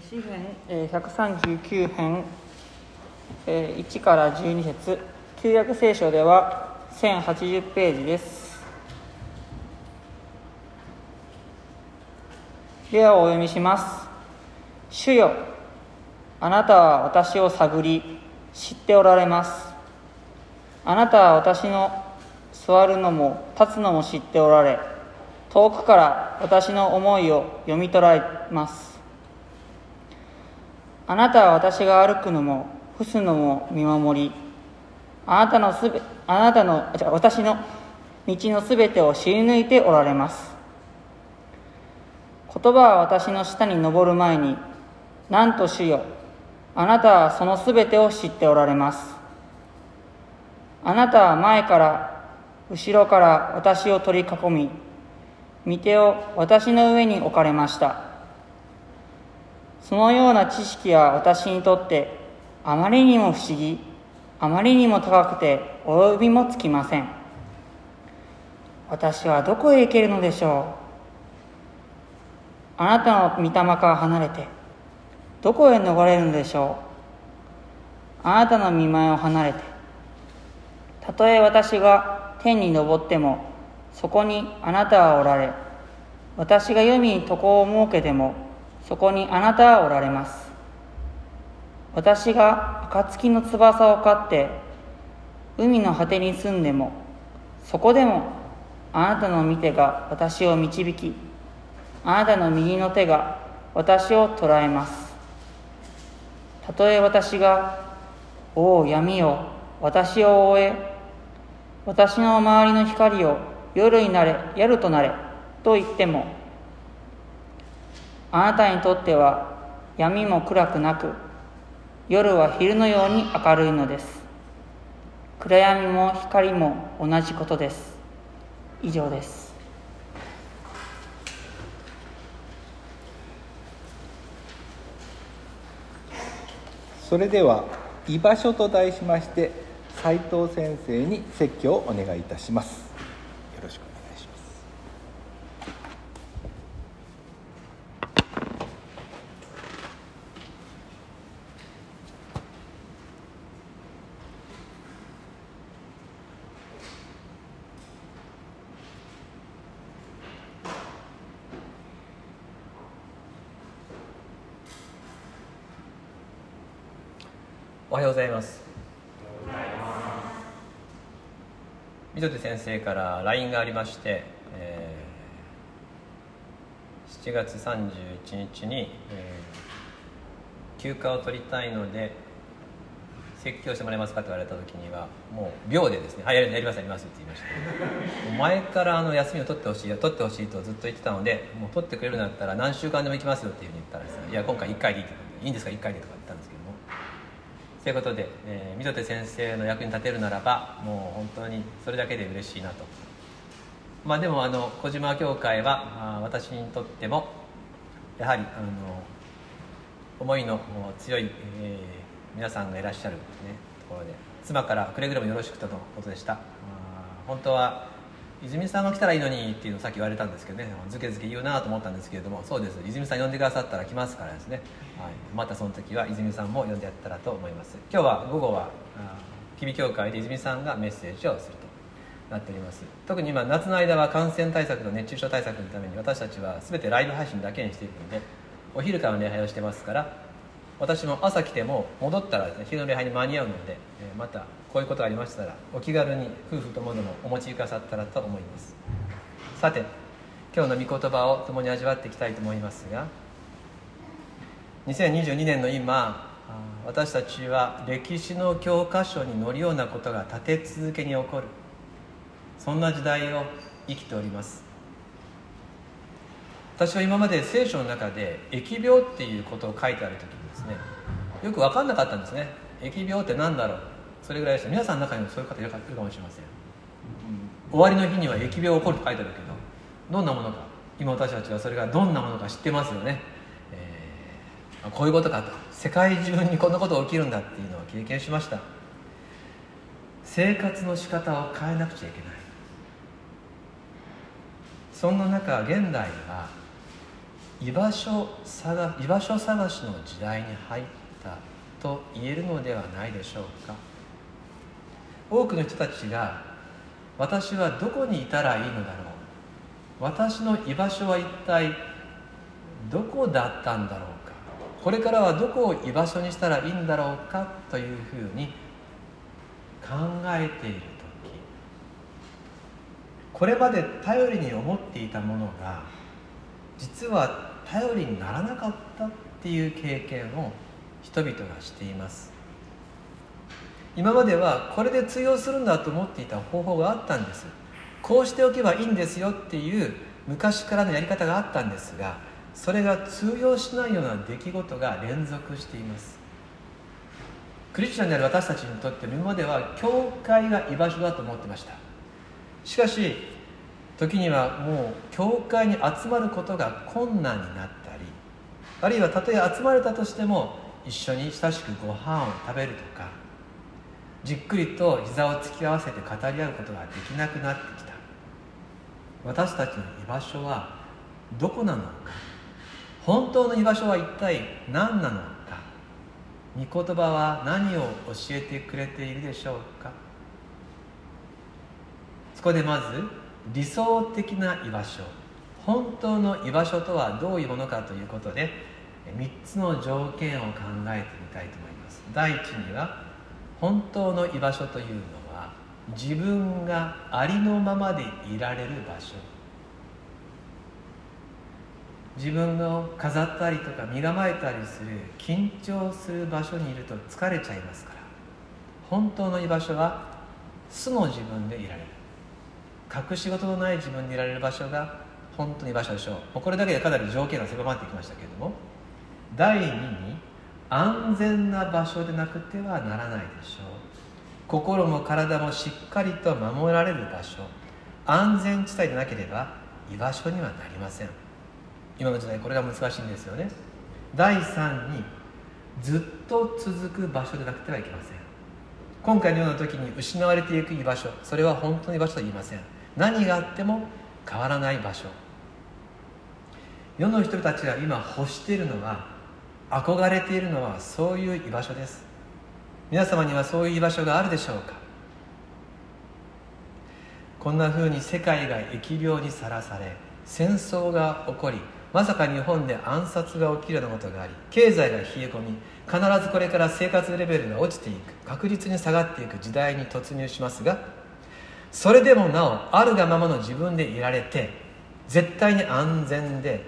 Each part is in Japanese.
詩編えー139編1から12節。旧約聖書では1080ページです。ではお読みします。主よあなたは私を探り知っておられます。あなたは私の座るのも立つのも知っておられ。遠くから私の思いを読み取られます。あなたは私が歩くのも伏すのも見守りあなたのすべあなたのじゃあ私の道のすべてを知り抜いておられます。言葉は私の下に登る前になんと主よあなたはそのすべてを知っておられます。あなたは前から後ろから私を取り囲み御手を私の上に置かれました。そのような知識は私にとってあまりにも不思議あまりにも高くて及びもつきません。私はどこへ行けるのでしょう？あなたの御霊から離れてどこへ逃れるのでしょう？あなたの見舞いを離れてたとえ私が天に昇ってもそこにあなたはおられ私が黄泉に床を設けてもそこにあなたはおられます。私が暁の翼を飼って海の果てに住んでもそこでもあなたの御手が私を導きあなたの右の手が私を捕らえます。たとえ私が「おお闇よ私を覆え私の周りの光を夜になれ夜となれ」と言ってもあなたにとっては闇も暗くなく夜は昼のように明るいのです。暗闇も光も同じことです。以上です。それでは「居場所」と題しまして斉藤先生に説教をお願いいたします。よろしくお願いしますおはようございます。溝手先生から LINE がありまして、えー7月31日に、えー休暇を取りたいので説教してもらえますかと言われた時にはもう秒でですね「はいやりますやります」って言いました。前からあの休みを取ってほしい取ってほしいとずっと言ってたのでもう取ってくれるんだったら何週間でも行きますよっていうふうに言ったらですね「いや今回1回でいい」って言っていいんですか1回でとか言ったんですけどということで、えー、溝手先生の役に立てるならばもう本当にそれだけで嬉しいなと。まあでもあの小島教会はあ私にとってもやはりあの思いの強い、えー皆さんがいらっしゃる、ね、ところで妻からくれぐれもよろしくとのことでした。あ本当は泉さんが来たらいいのにっていうのをさっき言われたんですけどね。ずけずけ言うなと思ったんですけれども。そうです。泉さん呼んでくださったら来ますからですね、はい、またその時は泉さんも呼んでやったらと思います。今日は午後は君教会で泉さんがメッセージをするとなっております。特に今夏の間は感染対策と熱中症対策のために私たちは全てライブ配信だけにしていくのでお昼から礼拝をしてますから私も朝来ても戻ったらですね昼の礼拝に間に合うので、えーまたこういうことがありましたらお気軽に夫婦ともどもお持ちくださったらと思います。さて今日の御言葉を共に味わっていきたいと思いますが2022年の今私たちは歴史の教科書に載るようなことが立て続けに起こる。そんな時代を生きております。私は今まで聖書の中で疫病っていうことを書いてある時にですね。よく分かんなかったんですね。疫病って何だろう。それぐらいでした。皆さんの中にもそういう方いるかもしれません、終わりの日には疫病起こると書いてあるけどどんなものか。今私たちはそれがどんなものか知ってますよね、えーこういうことかと。世界中にこんなこと起きるんだっていうのを経験しました。生活の仕方を変えなくちゃいけない。そんな中現代は居場所探居場所探しの時代に入ったと言えるのではないでしょうか。多くの人たちが私はどこにいたらいいのだろう。私の居場所は一体どこだったんだろうか。これからはどこを居場所にしたらいいんだろうか。というふうに考えている時。これまで頼りに思っていたものが実は頼りにならなかったっていう経験を人々がしています。今まではこれで通用するんだと思っていた方法があったんです。こうしておけばいいんですよっていう昔からのやり方があったんですがそれが通用しないような出来事が連続しています。クリスチャンである私たちにとって今までは教会が居場所だと思ってました。しかし時にはもう教会に集まることが困難になったりあるいはたとえ集まれたとしても一緒に親しくご飯を食べるとかじっくりと膝を突き合わせて語り合うことができなくなってきた。私たちの居場所はどこなのか。本当の居場所は一体何なのか。御言葉は何を教えてくれているでしょうか。そこでまず理想的な居場所本当の居場所とはどういうものかということで3つの条件を考えてみたいと思います。第一には本当の居場所というのは自分がありのままでいられる場所。自分を飾ったりとか身構えたりする緊張する場所にいると疲れちゃいますから本当の居場所は素の自分でいられる。隠し事のない自分でいられる場所が本当に場所でしょう。もうこれだけでかなり条件が狭まってきましたけれども第2に安全な場所でなくてはならないでしょう。心も体もしっかりと守られる場所。安全地帯でなければ居場所にはなりません。今の時代これが難しいんですよね。第3にずっと続く場所でなくてはいけません。今回のような時に失われていく居場所それは本当の居場所と言いません。何があっても変わらない場所。世の人たちが今欲しているのは憧れているのはそういう居場所です。皆様にはそういう居場所があるでしょうか？こんなふうに世界が疫病にさらされ戦争が起こりまさか日本で暗殺が起きるようなことがあり経済が冷え込み必ずこれから生活レベルが落ちていく確実に下がっていく時代に突入しますがそれでもなおあるがままの自分でいられて絶対に安全で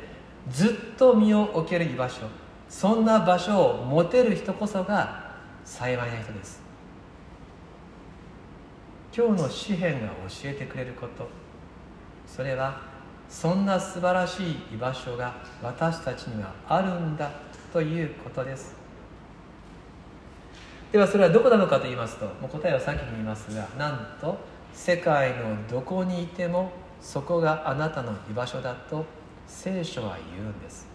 ずっと身を置ける居場所そんな場所を持てる人こそが幸いな人です。今日の詩篇が教えてくれること。それはそんな素晴らしい居場所が私たちにはあるんだということです。ではそれはどこなのかと言いますともう答えは先に言いますがなんと世界のどこにいてもそこがあなたの居場所だと聖書は言うんです。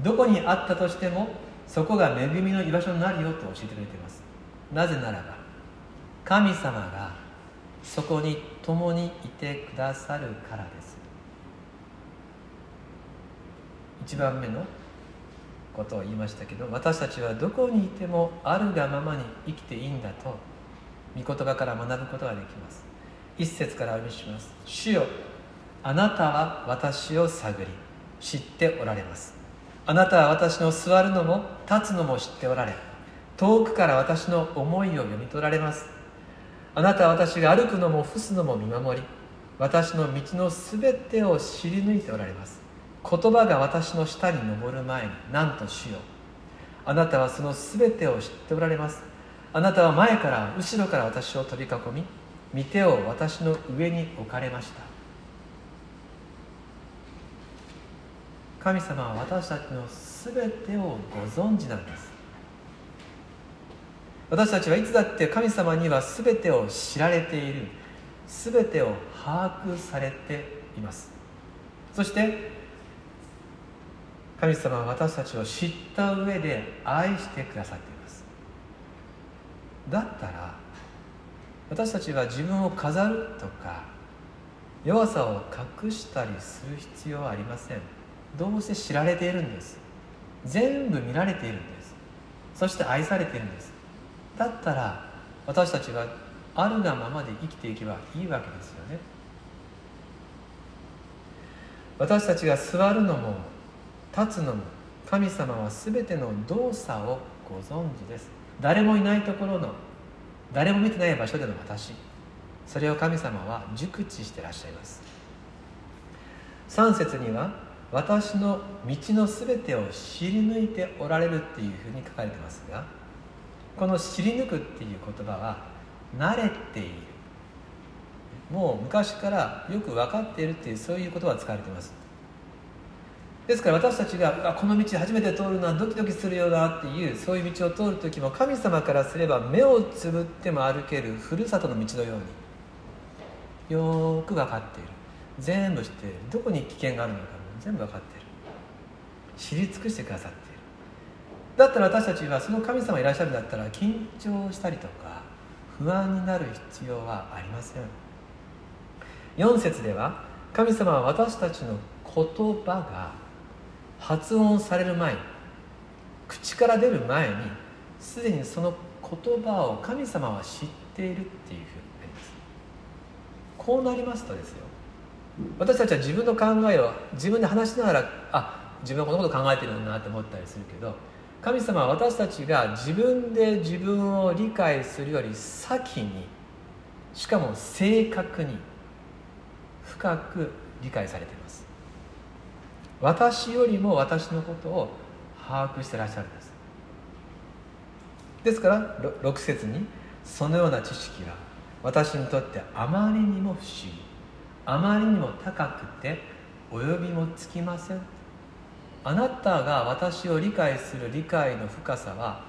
どこにあったとしてもそこが恵みの居場所になるよと教えてくれています。なぜならば神様がそこに共にいてくださるからです。1番目のことを言いましたけど私たちはどこにいてもあるがままに生きていいんだと御言葉から学ぶことができます。一節からお読みします。主よあなたは私を探り知っておられます。あなたは私の座るのも立つのも知っておられ遠くから私の思いを読み取られます。あなたは私が歩くのも伏すのも見守り私の道のすべてを知り抜いておられます。言葉が私の下に登る前になんとしよあなたはそのすべてを知っておられます。あなたは前から後ろから私を取り囲み御手を私の上に置かれました。神様は私たちのすべてをご存知なんです。私たちはいつだって神様には全てを知られている。全てを把握されています。そして神様は私たちを知った上で愛してくださってだったら私たちは自分を飾るとか弱さを隠したりする必要はありません。どうせ知られているんです。全部見られているんです。そして愛されているんです。だったら私たちがあるがままで生きていけばいいわけですよね。私たちが座るのも立つのも神様は全ての動作をご存知です。誰もいないところの誰も見てない場所での私。それを神様は熟知してらっしゃいます。3節には私の道の全てを知り抜いておられるっていうふうに書かれてますがこの知り抜くっていう言葉は慣れている。もう昔からよく分かっているっていうそういう言葉が使われています。ですから私たちがこの道初めて通るのはドキドキするようだっていうそういう道を通る時も神様からすれば目をつぶっても歩けるふるさとの道のようによく分かっている。全部知っている。どこに危険があるのかも全部分かっている。知り尽くしてくださっている。だったら私たちはその神様いらっしゃるんだったら緊張したりとか不安になる必要はありません。4節では神様は私たちの言葉が発音される前に口から出る前にすでにその言葉を神様は知っているっていうふうになります。こうなりますとですよ。私たちは自分の考えを自分で話しながらあ自分はこのこと考えてるんだなって思ったりするけど神様は私たちが自分で自分を理解するより先にしかも正確に深く理解されています。私よりも私のことを把握してらっしゃるんです。ですから6節にそのような知識は私にとってあまりにも不思議。あまりにも高くて及びもつきません。あなたが私を理解する理解の深さは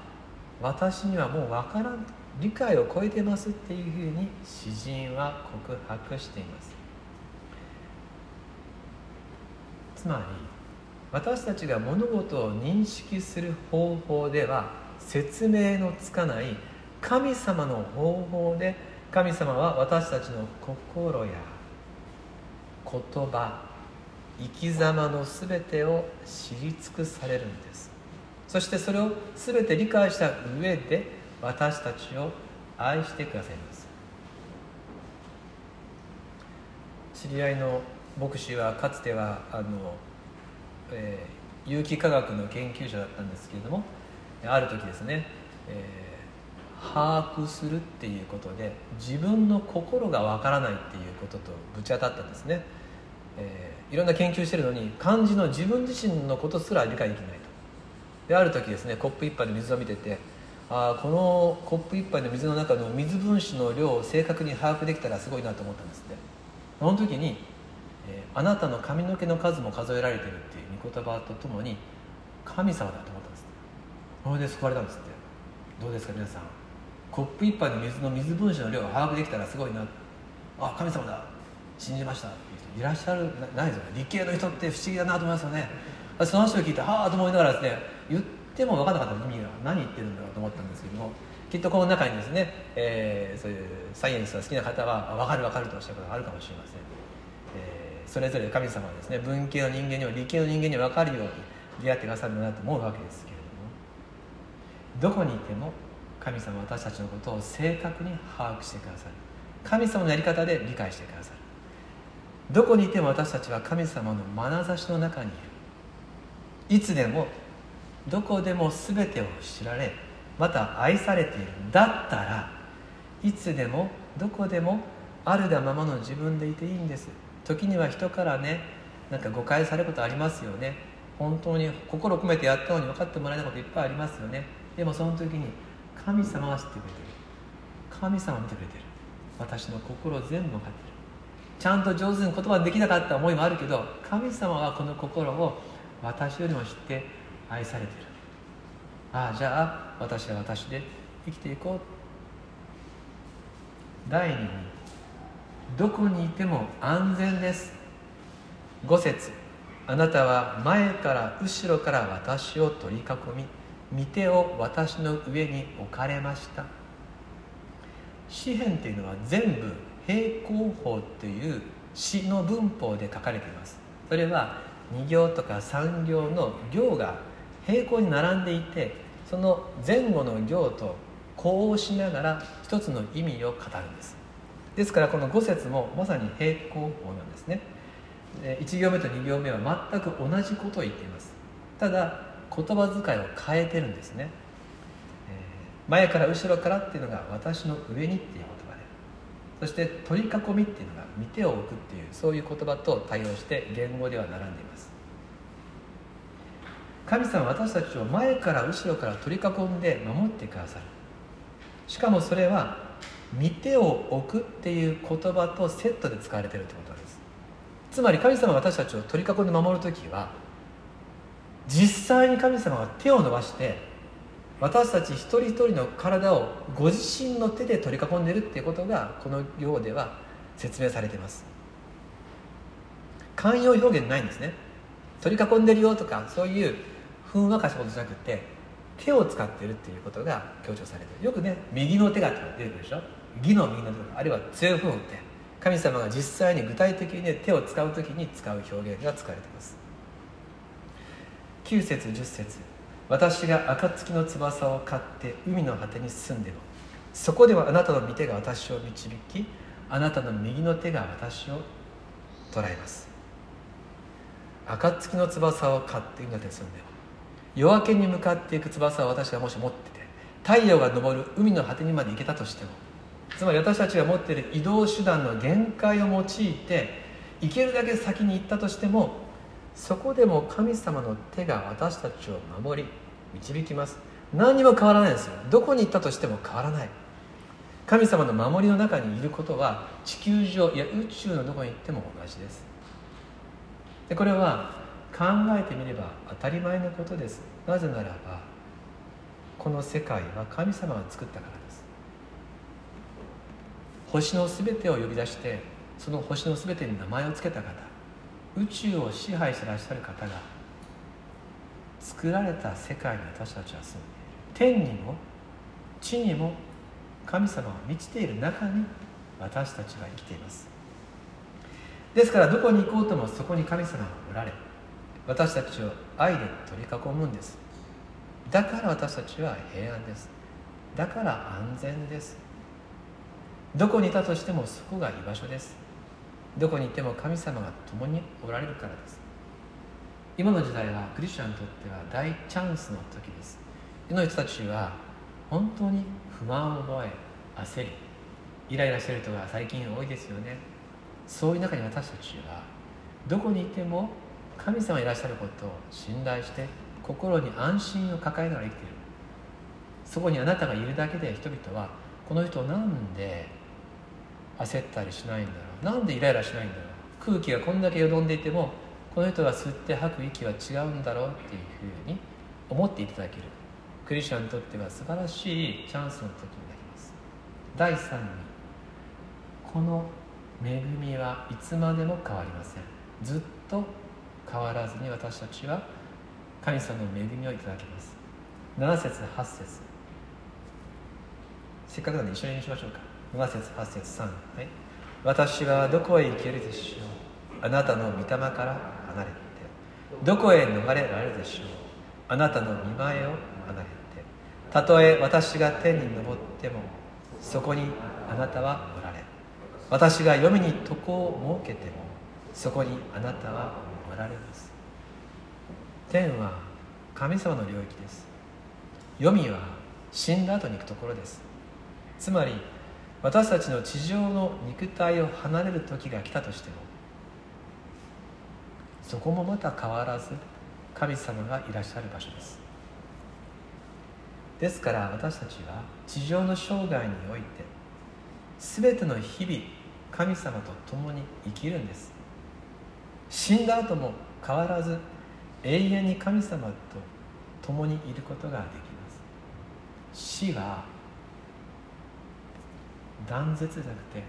私にはもう分からん。理解を超えてますっていうふうに詩人は告白しています。つまり私たちが物事を認識する方法では説明のつかない神様の方法で神様は私たちの心や言葉生き様の全てを知り尽くされるんです。そしてそれを全て理解した上で私たちを愛してくださいます。知り合いの牧師はかつてはあの、えー、有機化学の研究者だったんですけれどもある時ですね、えー、把握するっていうことで自分の心がわからないっていうこととぶち当たったんですね、えー、いろんな研究してるのに漢字の自分自身のことすら理解できないと。である時ですねコップ一杯の水を見ててあこのコップ一杯の水の中の水分子の量を正確に把握できたらすごいなと思ったんですって。その時に、えー、あなたの髪の毛の数も数えられてるっていう御言葉とともに神様だと思ったんです。それで救われたんですって。どうですか皆さん。コップ一杯の水の水分子の量を把握できたらすごいな。あ神様だ。信じました。っていう人いらっしゃるないですよね。理系の人って不思議だなと思いますよね。その人を聞いてはあと思いながらですね言っても分からなかった意味が何言ってるんだろうと思ったんですけどもきっとこの中にですね、えー、そういうサイエンスが好きな方は分かる分かるとおっしゃることがあるかもしれません、それぞれ神様はですね文系の人間にも理系の人間に分かるように出会ってくださるんだなと思うわけですけれども。どこにいても神様は私たちのことを正確に把握してくださる。神様のやり方で理解してくださる。どこにいても私たちは神様の眼差しの中にいる。いつでもどこでも全てを知られまた愛されているだったらいつでもどこでもあるがままの自分でいていいんです。時には人からねなんか誤解されることありますよね。本当に心を込めてやったのに分かってもらえないこといっぱいありますよね。でもその時に神様は知ってくれてる。神様は見てくれてる。私の心を全部分かってる。ちゃんと上手に言葉できなかった思いもあるけど神様はこの心を私よりも知って愛されてる。ああじゃあ私は私で生きていこう。第2にどこにいても安全です。5節。あなたは前から後ろから私を取り囲み御手を私の上に置かれました。詩篇っていうのは全部平行法っていう詩の文法で書かれています。それは2行とか3行の行が平行に並んでいてその前後の行と呼応しながら一つの意味を語るんです。ですからこの5節もまさに平行法なんですね。1行目と2行目は全く同じことを言っています。ただ言葉遣いを変えてるんですね。前から後ろからっていうのが私の上にっていう言葉で。そして取り囲みっていうのが見てを置くっていうそういう言葉と対応して言語では並んでいます。神様私たちを前から後ろから取り囲んで守ってくださる。しかもそれは見てを置くっていう言葉とセットで使われてるということです。つまり神様が私たちを取り囲んで守る時は実際に神様が手を伸ばして私たち一人一人の体をご自身の手で取り囲んでるっていうことがこの行では説明されています。寛容表現ないんですね。取り囲んでるよとかそういうふんわかしたことじゃなくて手を使ってるっていうことが強調されてる。よくね右の手が出てくるでしょ。義の右のあるいは強いふんって神様が実際に具体的に、ね、手を使う時に使う表現が使われています。9節10節。私が暁の翼を買って海の果てに住んでもそこではあなたの御手が私を導きあなたの右の手が私を捉えます。暁の翼を買って海の手に住んでも夜明けに向かっていく翼を私がもし持ってて太陽が昇る海の果てにまで行けたとしてもつまり私たちが持っている移動手段の限界を用いて行けるだけ先に行ったとしてもそこでも神様の手が私たちを守り導きます。何にも変わらないんですよ。どこに行ったとしても変わらない。神様の守りの中にいることは地球上いや宇宙のどこに行っても同じです。でこれは考えてみれば当たり前のことです。なぜならばこの世界は神様が作ったから。星の全てを呼び出してその星の全てに名前を付けた方宇宙を支配してらっしゃる方が作られた世界に私たちは住んでいる。天にも地にも神様は満ちている中に私たちは生きています。ですからどこに行こうともそこに神様がおられ私たちを愛で取り囲むんです。だから私たちは平安です。だから安全です。どこにいたとしてもそこが居場所です。どこにいても神様が共におられるからです。今の時代はクリスチャンにとっては大チャンスの時です。世の人たちは本当に不満を覚え焦りイライラしている人が最近多いですよね。そういう中に私たちはどこにいても神様いらっしゃることを信頼して心に安心を抱えながら生きている。そこにあなたがいるだけで人々はこの人なんで焦ったりしないんだろう。なんでイライラしないんだろう。空気がこんだけよどんでいてもこの人が吸って吐く息は違うんだろうっていうふうに思っていただける。クリスチャンにとっては素晴らしいチャンスの時になります。第3にこの恵みはいつまでも変わりません。ずっと変わらずに私たちは神様の恵みをいただけます。7節8節。せっかくなんで一緒にしましょうか。7節8節3はい。私はどこへ行けるでしょう。あなたの御霊から離れてどこへ逃れられるでしょう。あなたの見前を離れてたとえ私が天に昇ってもそこにあなたはおられ私が黄泉に床を設けてもそこにあなたはおられます。天は神様の領域です。黄泉は死んだ後に行くところです。つまり私たちの地上の肉体を離れる時が来たとしてもそこもまた変わらず神様がいらっしゃる場所です。ですから私たちは地上の生涯において全ての日々神様と共に生きるんです。死んだ後も変わらず永遠に神様と共にいることができます。死は断絶じゃなくて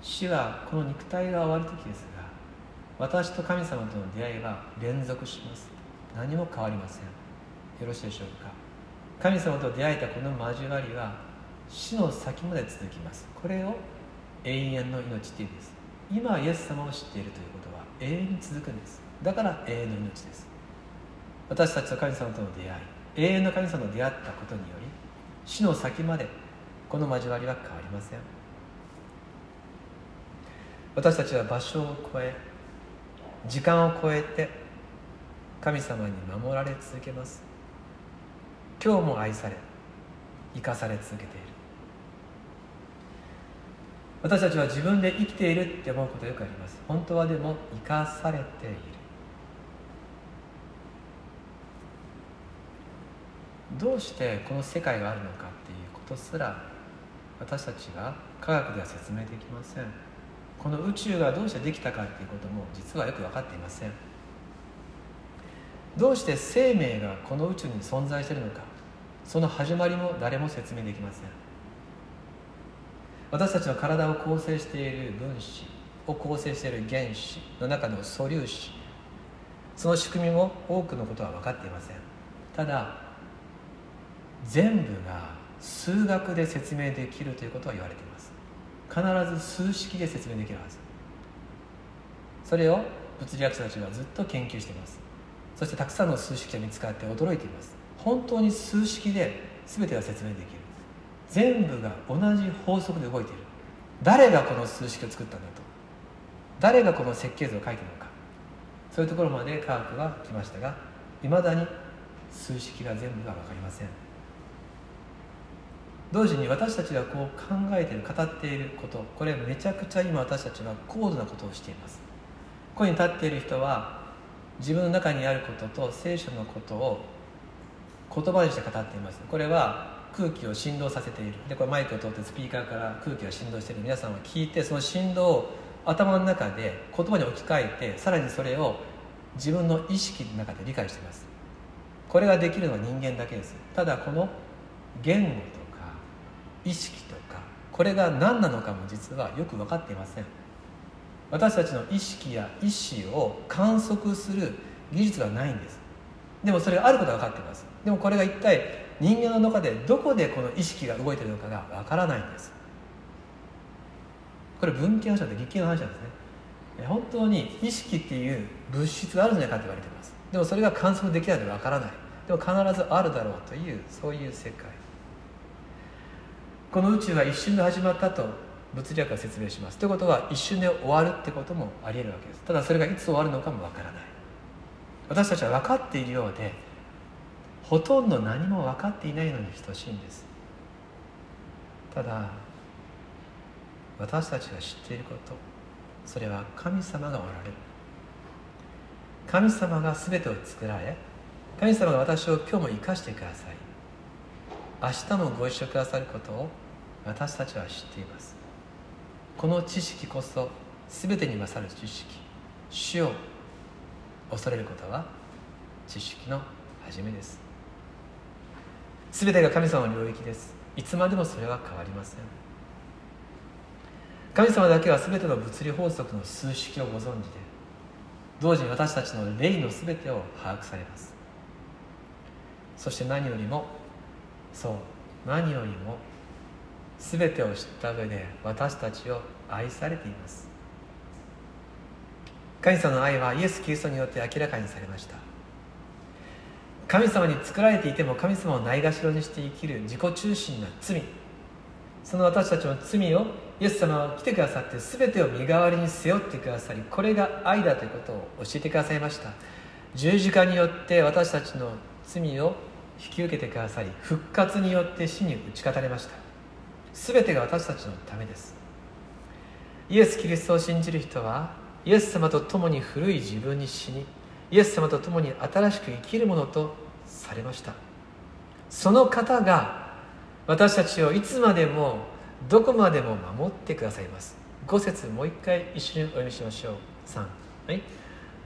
死はこの肉体が終わる時ですが私と神様との出会いは連続します。何も変わりません。よろしいでしょうか。神様と出会えたこの交わりは死の先まで続きます。これを永遠の命っていうんです。今イエス様を知っているということは永遠に続くんです。だから永遠の命です。私たちと神様との出会い永遠の神様と出会ったことにより死の先までこの交わりは変わりません。私たちは場所を超え時間を超えて神様に守られ続けます。今日も愛され生かされ続けている。私たちは自分で生きているって思うことよくあります。本当はでも生かされている。どうしてこの世界があるのかっていうことすら私たちが科学では説明できません。この宇宙がどうしてできたかっていうことも実はよく分かっていません。どうして生命がこの宇宙に存在しているのかその始まりも誰も説明できません。私たちの体を構成している分子を構成している原子の中の素粒子その仕組みも多くのことは分かっていません。ただ全部が数学で説明できるということは言われています。必ず数式で説明できるはず。それを物理学者たちはずっと研究しています。そしてたくさんの数式が見つかって驚いています。本当に数式で全てが説明できる。全部が同じ法則で動いている。誰がこの数式を作ったんだと。誰がこの設計図を書いてるのか。そういうところまで科学は来ましたがいまだに数式が全部が分かりません。同時に私たちがこう考えている語っていることこれめちゃくちゃ今私たちは高度なことをしています。ここに立っている人は自分の中にあることと聖書のことを言葉にして語っています。これは空気を振動させている。でこれマイクを通ってスピーカーから空気が振動している。皆さんは聞いてその振動を頭の中で言葉に置き換えてさらにそれを自分の意識の中で理解しています。これができるのは人間だけです。ただこの言語意識とかこれが何なのかも実はよく分かっていません。私たちの意識や意思を観測する技術がないんです。でもそれがあることが分かっています。でもこれが一体人間の中でどこでこの意識が動いているのかが分からないんです。これ文系の話なんで理系の話なんですね。本当に意識っていう物質があるんじゃないかと言われています。でもそれが観測できないと分からない。でも必ずあるだろうというそういう世界。この宇宙は一瞬で始まったと物理学が説明します。ということは一瞬で終わるってこともありえるわけです。ただそれがいつ終わるのかもわからない。私たちは分かっているようでほとんど何も分かっていないのに等しいんです。ただ私たちが知っていることそれは神様がおられる。神様が全てを作られ神様が私を今日も生かしてください。明日もご一緒くださることを私たちは知っています。この知識こそ全てに勝る知識。死を恐れることは知識の始めです。全てが神様の領域です。いつまでもそれは変わりません。神様だけは全ての物理法則の数式をご存知で同時に私たちの霊の全てを把握されます。そして何よりもそう何よりも全てを知った上で私たちを愛されています。神様の愛はイエス・キリストによって明らかにされました。神様に作られていても神様をないがしろにして生きる自己中心な罪。その私たちの罪をイエス様は来てくださって全てを身代わりに背負ってくださりこれが愛だということを教えてくださいました。十字架によって私たちの罪を引き受けてくださり復活によって死に打ち勝たれました。全てが私たちのためです。イエス・キリストを信じる人はイエス様と共に古い自分に死にイエス様と共に新しく生きるものとされました。その方が私たちをいつまでもどこまでも守ってくださいます。5節もう一回一緒にお読みしましょう。3はい。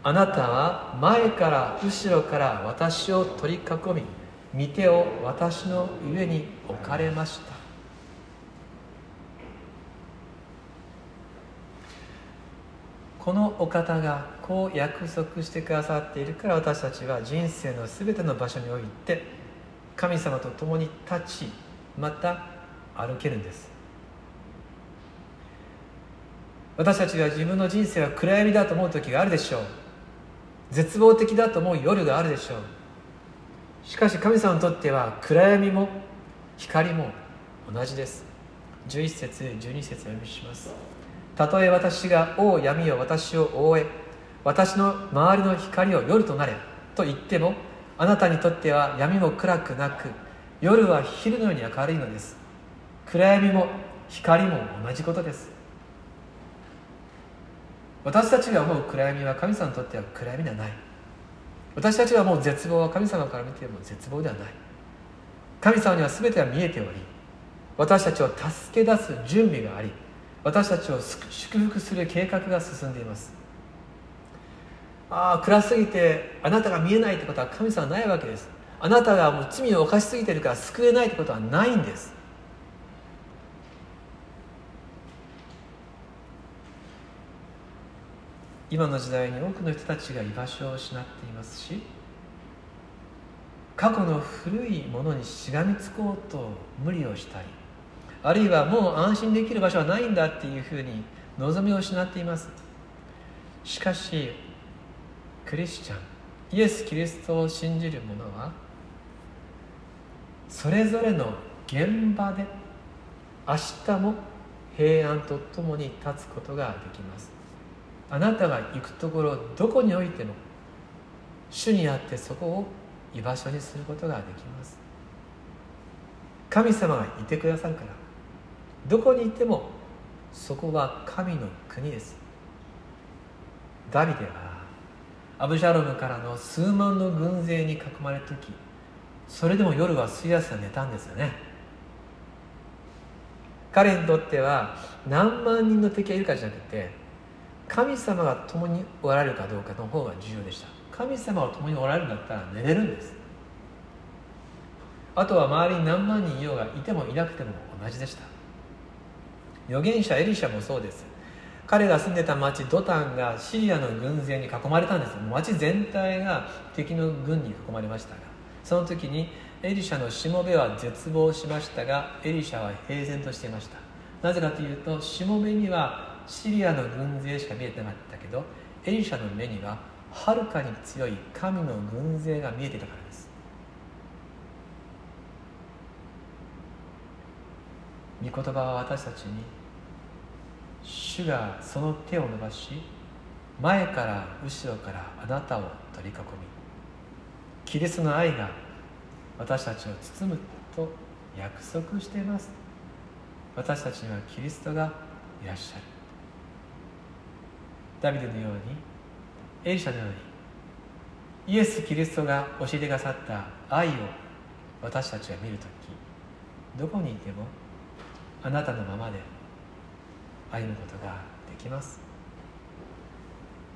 あなたは前から後ろから私を取り囲み御手を私の上に置かれました。このお方がこう約束してくださっているから私たちは人生の全ての場所において神様と共に立ちまた歩けるんです。私たちが自分の人生は暗闇だと思う時があるでしょう。絶望的だと思う夜があるでしょう。しかし神様にとっては暗闇も光も同じです。11節12節お読みします。たとえ私が「王闇を私を覆え私の周りの光を夜となれ」と言ってもあなたにとっては闇も暗くなく夜は昼のように明るいのです。暗闇も光も同じことです。私たちが思う暗闇は神様にとっては暗闇ではない。私たちが思う絶望は神様から見ても絶望ではない。神様には全ては見えており私たちを助け出す準備があり私たちを祝福する計画が進んでいます。ああ暗すぎてあなたが見えないってことは神様ないわけです。あなたがもう罪を犯しすぎてるから救えないってことはないんです。今の時代に多くの人たちが居場所を失っていますし過去の古いものにしがみつこうと無理をしたりあるいはもう安心できる場所はないんだっていうふうに望みを失っています。しかしクリスチャンイエス・キリストを信じる者はそれぞれの現場で明日も平安とともに立つことができます。あなたが行くところどこにおいても主にあってそこを居場所にすることができます。神様がいてくださるからどこにいてもそこは神の国です。ダビデはアブシャロムからの数万の軍勢に囲まれた時それでも夜はすやすや寝たんですよね。彼にとっては何万人の敵がいるかじゃなくて神様が共におられるかどうかの方が重要でした。神様が共におられるんだったら寝れるんです。あとは周りに何万人いようがいてもいなくても同じでした。預言者エリシャもそうです。彼が住んでた町ドタンがシリアの軍勢に囲まれたんです。町全体が敵の軍に囲まれましたがその時にエリシャのしもべは絶望しましたがエリシャは平然としていました。なぜかというとしもべにはシリアの軍勢しか見えてなかったけどエリシャの目にははるかに強い神の軍勢が見えていたからです。御言葉は私たちに主がその手を伸ばし前から後ろからあなたを取り囲みキリストの愛が私たちを包むと約束しています。私たちにはキリストがいらっしゃる。ダビデのようにエリシャのようにイエス・キリストが教えてくださった愛を私たちが見るときどこにいてもあなたのままで歩むことができます。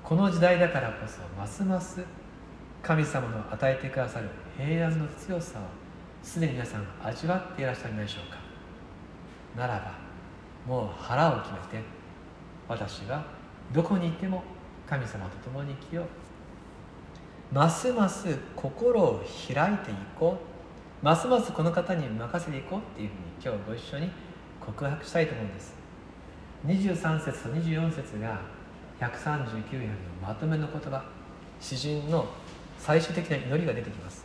この時代だからこそますます神様の与えてくださる平安の強さをすでに皆さん味わっていらっしゃるでしょうか。ならばもう腹を決めて私はどこにいても神様と共に生きよう。ますます心を開いていこう。ますますこの方に任せていこうっていうふうに今日ご一緒に告白したいと思うんです。23節と24節が139編のまとめの言葉。詩人の最終的な祈りが出てきます。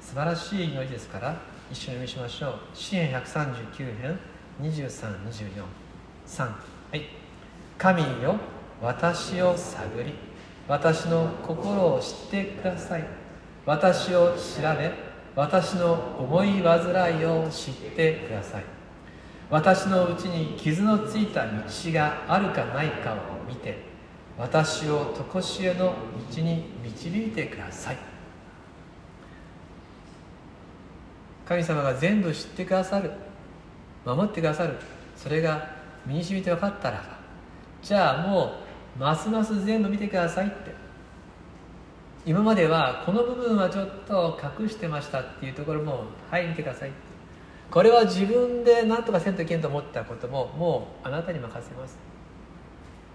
素晴らしい祈りですから一緒に読みしましょう。詩篇139編23243はい。神よ私を探り私の心を知ってください。私を調べ私の思い煩いを知ってください。私のうちに傷のついた道があるかないかを見て私を常しえの道に導いてください。神様が全部知ってくださる守ってくださるそれが身に染みて分かったらばじゃあもうますます全部見てくださいって。今まではこの部分はちょっと隠してましたっていうところもはい見てください。これは自分で何とかせんといけんと思ったことももうあなたに任せます。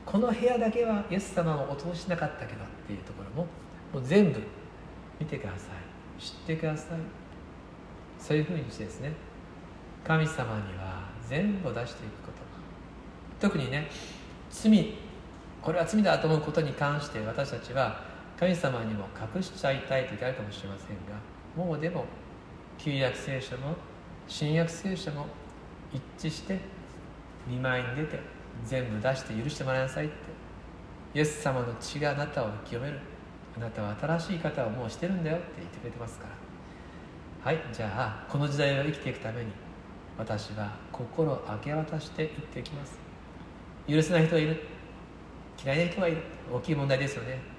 この部屋だけはイエス様をお通しなかったけどっていうところももう全部見てください。知ってください。そういうふうにしてですね神様には全部出していくこと。特にね罪。これは罪だと思うことに関して私たちは神様にも隠しちゃいたい時あるかもしれませんがもうでも旧約聖書も新約聖書も一致して見舞いに出て全部出して許してもらいなさいって。イエス様の血があなたを清める。あなたは新しい方をもうしてるんだよって言ってくれてますから。はいじゃあこの時代を生きていくために私は心を明け渡して生きていきます。許せない人がいる。嫌いな人がいる。大きい問題ですよね。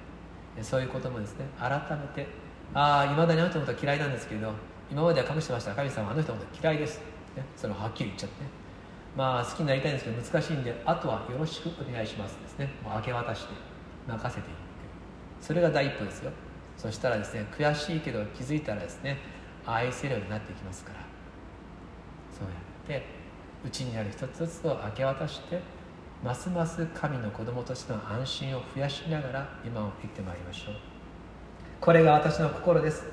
そういうこともですね改めてああいまだにあの人のことは嫌いなんですけど今までは隠してました。神様あの人のこと嫌いです、ね、それをはっきり言っちゃってね。まあ好きになりたいんですけど難しいんであとはよろしくお願いしますですね。もう明け渡して任せていくそれが第一歩ですよ。そしたらですね悔しいけど気づいたらですね愛せるようになっていきますから。そうやってうちにある一つずつを明け渡してますます神の子供としての安心を増やしながら今を生きてまいりましょう。これが私の心です。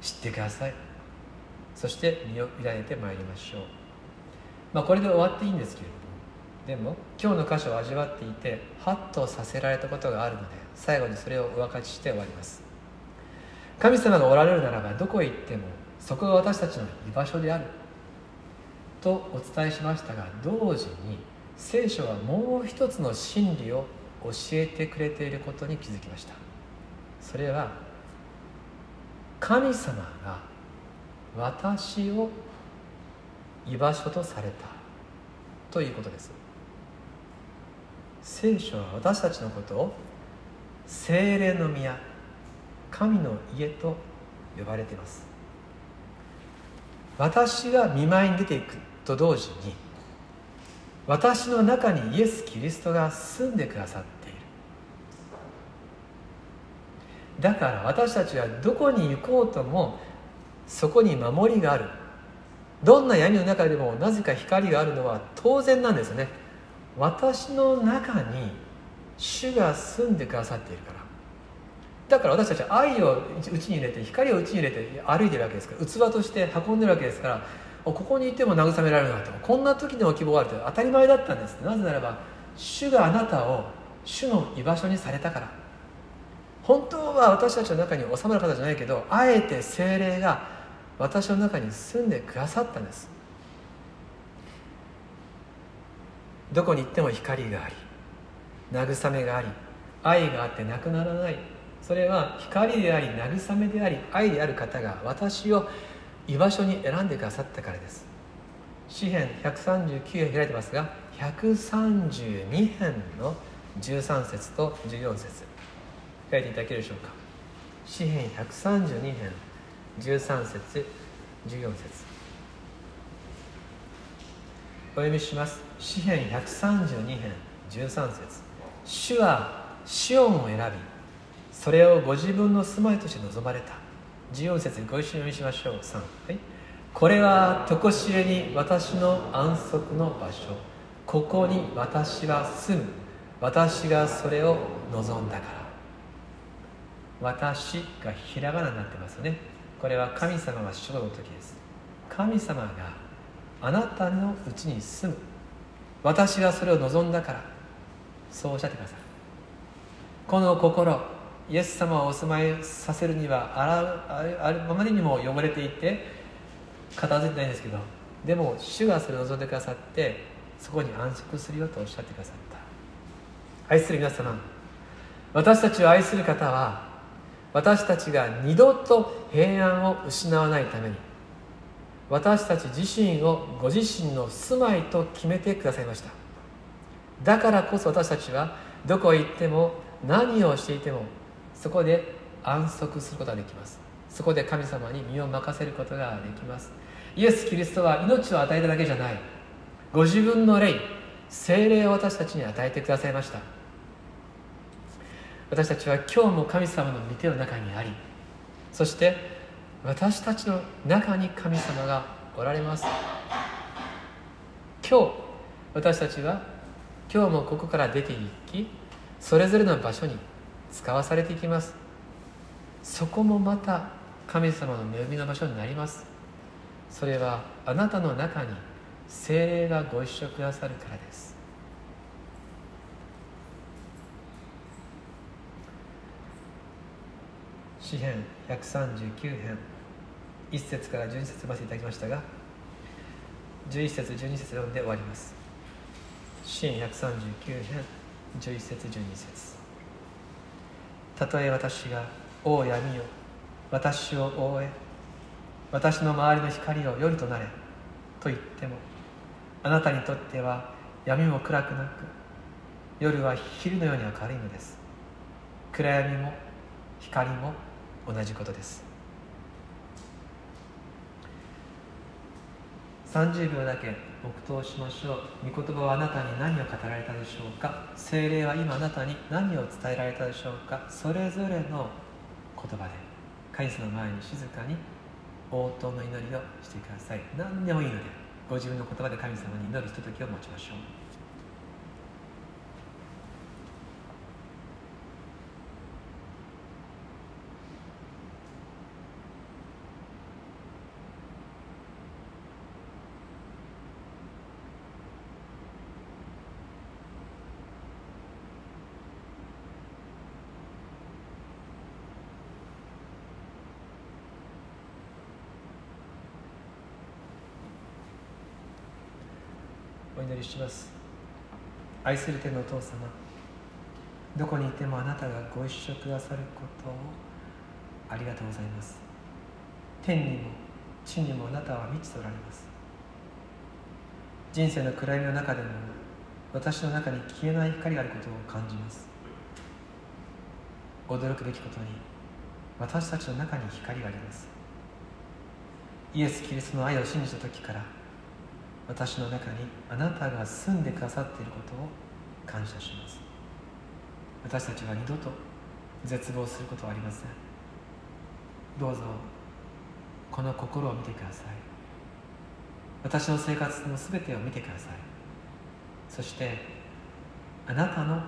知ってください。そして身を委ねてまいりましょう。まあこれで終わっていいんですけれども。でも今日の箇所を味わっていてハッとさせられたことがあるので最後にそれをお分かちして終わります。神様がおられるならばどこへ行ってもそこが私たちの居場所である。とお伝えしましたが同時に聖書はもう一つの真理を教えてくれていることに気づきました。それは神様が私を居場所とされた。ということです。聖書は私たちのことを精霊の宮神の家と呼ばれています。私が見舞いに出ていくと同時に私の中にイエス・キリストが住んでくださっている。だから私たちはどこに行こうともそこに守りがある。どんな闇の中でもなぜか光があるのは当然なんですね。私の中に主が住んでくださっているから。だから私たちは愛を内に入れて光を内に入れて歩いてるわけですから。器として運んでるわけですから。ここにいても慰められるなと。こんな時でも希望があると当たり前だったんです。なぜならば主があなたを主の居場所にされたから。本当は私たちの中に収まる方じゃないけどあえて精霊が私の中に住んでくださったんです。どこに行っても光があり慰めがあり愛があってなくならない。それは光であり慰めであり愛である方が私を居場所に選んでくださったからです。詩編139編開いてますが132編の13節と14節。書いていただけるでしょうか。詩編132編。13節14節。お読みします。詩編132編13節。主はシオンを選びそれをご自分の住まいとして望まれた。14節ご一緒に読みしましょう。3、はい、これは常しえに私の安息の場所。ここに私は住む。私がそれを望んだから。私がひらがなになってますね。これは神様が主語の時です。神様があなたのうちに住む。私がそれを望んだから。そうおっしゃってください。この心イエス様をお住まいさせるにはあらあまりにも汚れていて片付いてないんですけどでも主がそれを望んでくださってそこに安息するよとおっしゃってくださった。愛する皆様私たちを愛する方は私たちが二度と平安を失わないために私たち自身をご自身の住まいと決めてくださいました。だからこそ私たちはどこへ行っても何をしていてもそこで安息することができます。そこで神様に身を任せることができます。イエス・キリストは命を与えただけじゃない。ご自分の霊精霊を私たちに与えてくださいました。私たちは今日も神様の御手の中にありそして私たちの中に神様がおられます。今日私たちは今日もここから出ていきそれぞれの場所に使わされていきます。そこもまた神様の恵みの場所になります。それはあなたの中に精霊がご一緒くださるからです。詩編139編。1節から12節ませていただきましたが11節12節読んで終わります。詩編139編11節12節。たとえ私が「王闇よ私を覆え私の周りの光を夜となれ」と言ってもあなたにとっては闇も暗くなく夜は昼のように明るいのです。暗闇も光も同じことです。30秒だけ黙祷しましょう。御言葉はあなたに何を語られたでしょうか？精霊は今あなたに何を伝えられたでしょうか？それぞれの言葉で。神様の前に静かに応答の祈りをしてください。何でもいいのでご自分の言葉で神様に祈るひとときを持ちましょう。祈りします。愛する天のお父様どこにいてもあなたがご一緒くださることをありがとうございます。天にも地にもあなたは満ちておられます。人生の暗闇の中でも私の中に消えない光があることを感じます。驚くべきことに私たちの中に光があります。イエス・キリストの愛を信じた時から私の中にあなたが住んでくださっていることを感謝します。私たちは二度と絶望することはありません。どうぞこの心を見てください。私の生活の全てを見てください。そしてあなたの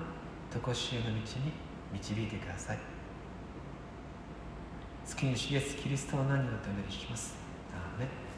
常しえの道に導いてください。月に主イエスキリストの名によってお願いします。アーメ